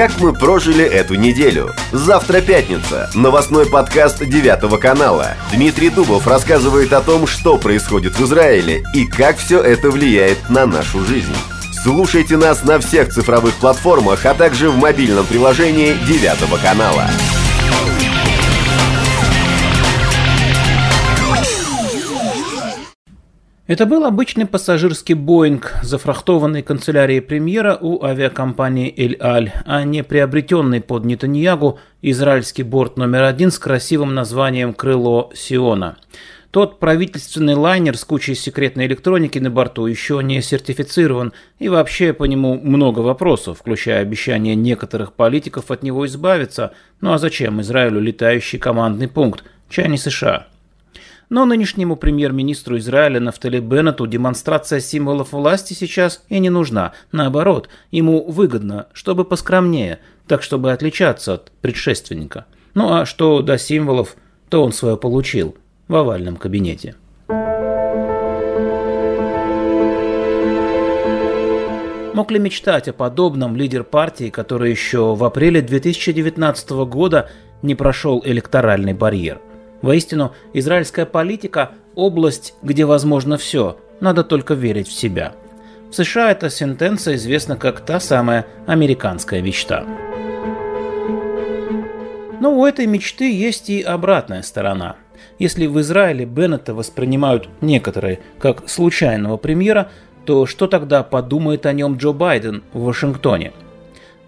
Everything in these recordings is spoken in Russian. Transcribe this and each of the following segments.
как мы прожили эту неделю. Завтра пятница. Новостной подкаст 9 канала. Дмитрий Дубов рассказывает о том, что происходит в Израиле и как все это влияет на нашу жизнь. Слушайте нас на всех цифровых платформах, а также в мобильном приложении 9 канала. Это был обычный пассажирский «Боинг», зафрахтованный канцелярией премьера у авиакомпании «Эль-Аль», а не приобретенный под Нетаньягу израильский борт номер один с красивым названием «Крыло Сиона». Тот правительственный лайнер с кучей секретной электроники на борту еще не сертифицирован, и вообще по нему много вопросов, включая обещание некоторых политиков от него избавиться. Ну а зачем Израилю летающий командный пункт? Чай не США. Но нынешнему премьер-министру Израиля Нафтали Беннету демонстрация символов власти сейчас и не нужна. Наоборот, ему выгодно, чтобы поскромнее, так чтобы отличаться от предшественника. Ну а что до символов, то он свое получил в овальном кабинете. Мог ли мечтать о подобном лидер партии, который еще в апреле 2019 года не прошел электоральный барьер – Воистину, израильская политика – область, где возможно все, надо только верить в себя. В США эта сентенция известна как та самая американская мечта. Но у этой мечты есть и обратная сторона. Если в Израиле Беннета воспринимают некоторые как случайного премьера, то что тогда подумает о нем Джо Байден в Вашингтоне?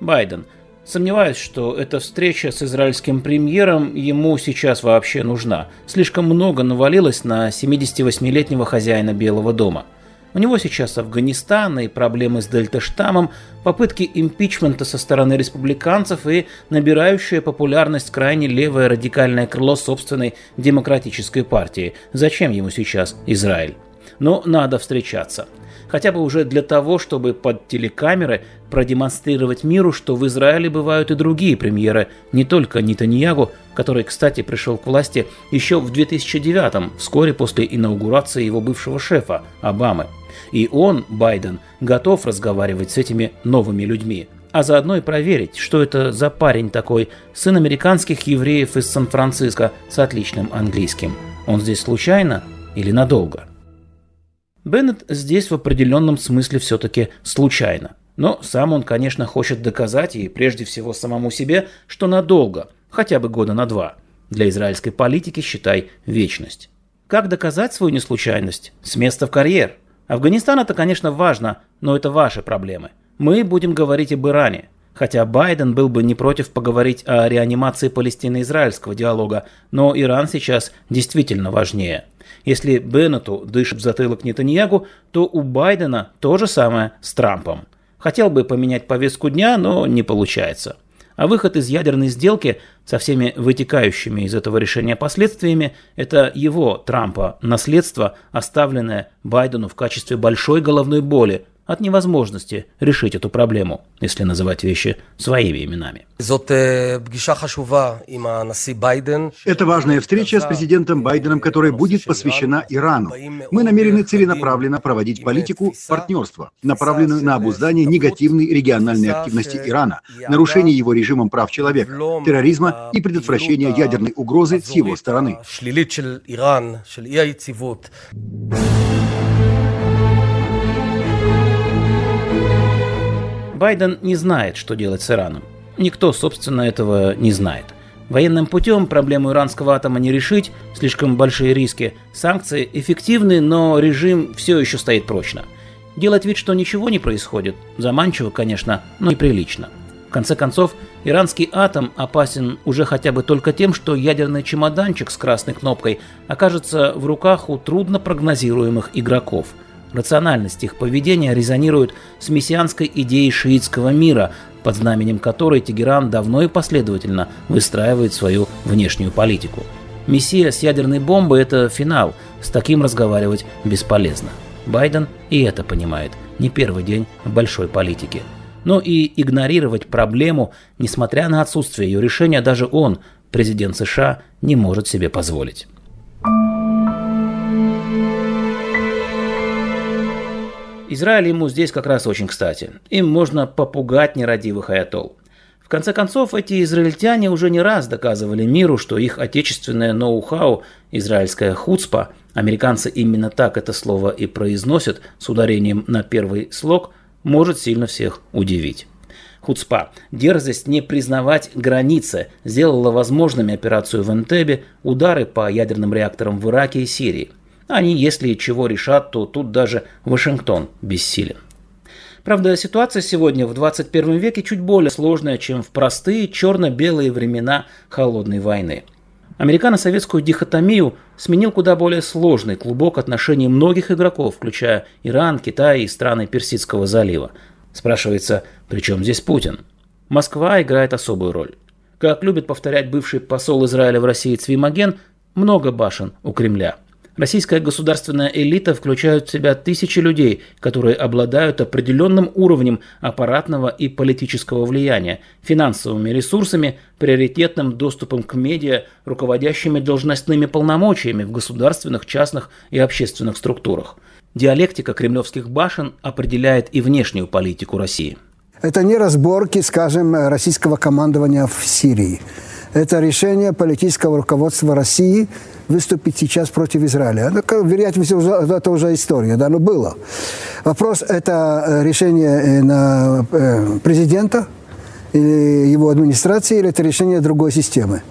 Байден – Сомневаюсь, что эта встреча с израильским премьером ему сейчас вообще нужна. Слишком много навалилось на 78-летнего хозяина Белого дома. У него сейчас Афганистан и проблемы с дельта-штаммом, попытки импичмента со стороны республиканцев и набирающая популярность крайне левое радикальное крыло собственной демократической партии. Зачем ему сейчас Израиль? Но надо встречаться хотя бы уже для того, чтобы под телекамеры продемонстрировать миру, что в Израиле бывают и другие премьеры, не только Нетаньягу, который, кстати, пришел к власти еще в 2009-м, вскоре после инаугурации его бывшего шефа, Обамы. И он, Байден, готов разговаривать с этими новыми людьми, а заодно и проверить, что это за парень такой, сын американских евреев из Сан-Франциско с отличным английским. Он здесь случайно или надолго? Беннет здесь в определенном смысле все-таки случайно. Но сам он, конечно, хочет доказать, и прежде всего самому себе, что надолго, хотя бы года на два. Для израильской политики, считай, вечность. Как доказать свою неслучайность? С места в карьер. Афганистан это, конечно, важно, но это ваши проблемы. Мы будем говорить об Иране. Хотя Байден был бы не против поговорить о реанимации палестино-израильского диалога, но Иран сейчас действительно важнее. Если Беннету дышит в затылок Нетаньягу, то у Байдена то же самое с Трампом. Хотел бы поменять повестку дня, но не получается. А выход из ядерной сделки со всеми вытекающими из этого решения последствиями – это его, Трампа, наследство, оставленное Байдену в качестве большой головной боли от невозможности решить эту проблему, если называть вещи своими именами. Это важная встреча с президентом Байденом, которая будет посвящена Ирану. Мы намерены целенаправленно проводить политику партнерства, направленную на обуздание негативной региональной активности Ирана, нарушение его режимом прав человека, терроризма и предотвращение ядерной угрозы с его стороны. Байден не знает, что делать с Ираном. Никто, собственно, этого не знает. Военным путем проблему иранского атома не решить, слишком большие риски. Санкции эффективны, но режим все еще стоит прочно. Делать вид, что ничего не происходит, заманчиво, конечно, но и прилично. В конце концов, иранский атом опасен уже хотя бы только тем, что ядерный чемоданчик с красной кнопкой окажется в руках у трудно прогнозируемых игроков – Рациональность их поведения резонирует с мессианской идеей шиитского мира, под знаменем которой Тегеран давно и последовательно выстраивает свою внешнюю политику. Мессия с ядерной бомбой – это финал, с таким разговаривать бесполезно. Байден и это понимает, не первый день в большой политике. Но и игнорировать проблему, несмотря на отсутствие ее решения, даже он, президент США, не может себе позволить. Израиль ему здесь как раз очень кстати. Им можно попугать нерадивых аятол. В конце концов, эти израильтяне уже не раз доказывали миру, что их отечественное ноу-хау, израильская хуцпа, американцы именно так это слово и произносят с ударением на первый слог, может сильно всех удивить. Хуцпа, дерзость не признавать границы, сделала возможными операцию в Энтебе, удары по ядерным реакторам в Ираке и Сирии. Они, если чего решат, то тут даже Вашингтон бессилен. Правда, ситуация сегодня в 21 веке чуть более сложная, чем в простые черно-белые времена холодной войны. Американо-советскую дихотомию сменил куда более сложный клубок отношений многих игроков, включая Иран, Китай и страны Персидского залива. Спрашивается, при чем здесь Путин? Москва играет особую роль. Как любит повторять бывший посол Израиля в России Цвимаген, много башен у Кремля – Российская государственная элита включает в себя тысячи людей, которые обладают определенным уровнем аппаратного и политического влияния, финансовыми ресурсами, приоритетным доступом к медиа, руководящими должностными полномочиями в государственных, частных и общественных структурах. Диалектика кремлевских башен определяет и внешнюю политику России. Это не разборки, скажем, российского командования в Сирии. Это решение политического руководства России – выступить сейчас против Израиля. Ну, вероятно, это уже история, да, но было. Вопрос – это э, решение э, на э, президента, или его администрации, или это решение другой системы.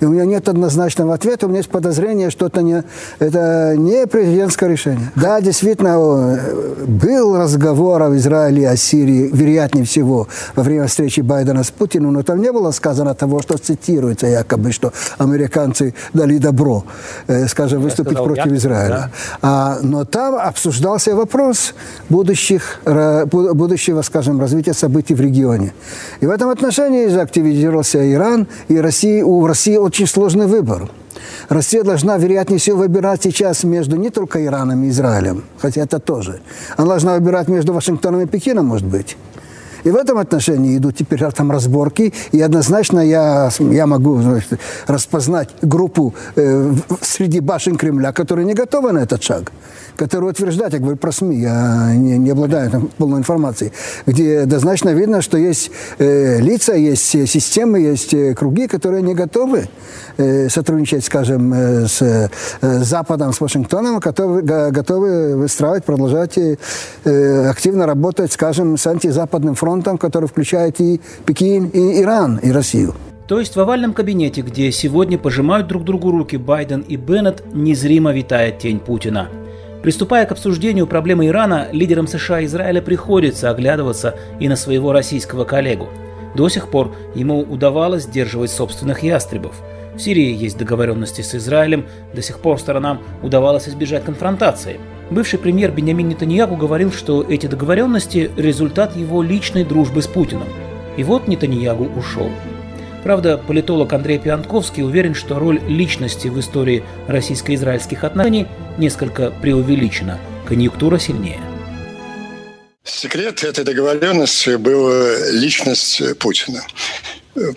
И у меня нет однозначного ответа. У меня есть подозрение, что это не, это не президентское решение. Да, действительно, был разговор о Израиле и о Сирии, вероятнее всего, во время встречи Байдена с Путиным, но там не было сказано того, что цитируется якобы, что американцы дали добро, э, скажем, выступить сказал, против Израиля. Да. А, но там обсуждался вопрос будущих, будущего, скажем, развития событий в регионе. И в этом отношении активизировался Иран, и Россия, у России очень сложный выбор. Россия должна, вероятнее всего, выбирать сейчас между не только Ираном и Израилем, хотя это тоже. Она должна выбирать между Вашингтоном и Пекином, может быть. И в этом отношении идут теперь там разборки, и однозначно я, я могу значит, распознать группу э, среди башен Кремля, которые не готовы на этот шаг которые утверждают, я говорю про СМИ, я не, не обладаю там полной информацией, где однозначно видно, что есть э, лица, есть системы, есть э, круги, которые не готовы э, сотрудничать, скажем, э, с э, Западом, с Вашингтоном, готовы, готовы выстраивать, продолжать э, активно работать, скажем, с антизападным фронтом, который включает и Пекин, и Иран, и Россию. То есть в овальном кабинете, где сегодня пожимают друг другу руки Байден и Беннет, незримо витает тень Путина – Приступая к обсуждению проблемы Ирана, лидерам США и Израиля приходится оглядываться и на своего российского коллегу. До сих пор ему удавалось сдерживать собственных ястребов. В Сирии есть договоренности с Израилем, до сих пор сторонам удавалось избежать конфронтации. Бывший премьер Бенямин Нетаньяху говорил, что эти договоренности – результат его личной дружбы с Путиным. И вот Нетаньягу ушел. Правда, политолог Андрей Пианковский уверен, что роль личности в истории российско-израильских отношений несколько преувеличена. Конъюнктура сильнее. Секрет этой договоренности была личность Путина.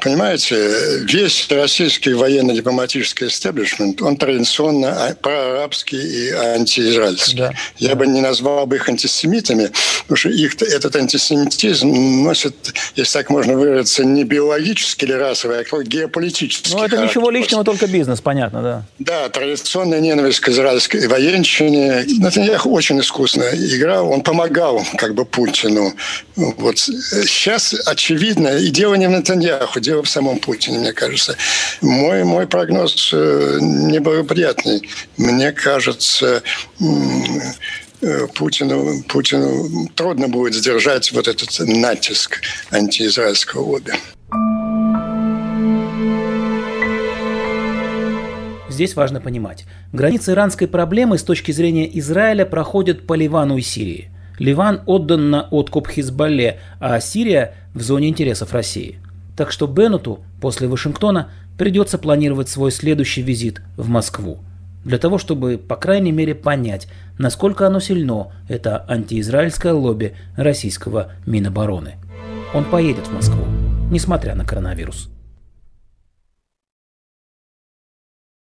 Понимаете, весь российский военно-дипломатический истеблишмент, он традиционно проарабский и антиизраильский. Да. Я бы не назвал бы их антисемитами, потому что их, этот антисемитизм носит, если так можно выразиться, не биологический или расовый, а геополитический Ну, это характер. ничего личного, только бизнес, понятно, да. Да, традиционная ненависть к израильской военщине. Натаньяху очень искусно играл, он помогал как бы Путину. Вот сейчас очевидно, и дело не в Натаньяху, дело в самом Путине, мне кажется. Мой, мой прогноз э, неблагоприятный. Мне кажется, э, Путину, Путину трудно будет сдержать вот этот натиск антиизраильского лобби. Здесь важно понимать. Границы иранской проблемы с точки зрения Израиля проходят по Ливану и Сирии. Ливан отдан на откуп Хизбалле, а Сирия в зоне интересов России – так что Беннету после Вашингтона придется планировать свой следующий визит в Москву. Для того, чтобы, по крайней мере, понять, насколько оно сильно, это антиизраильское лобби российского Минобороны. Он поедет в Москву, несмотря на коронавирус.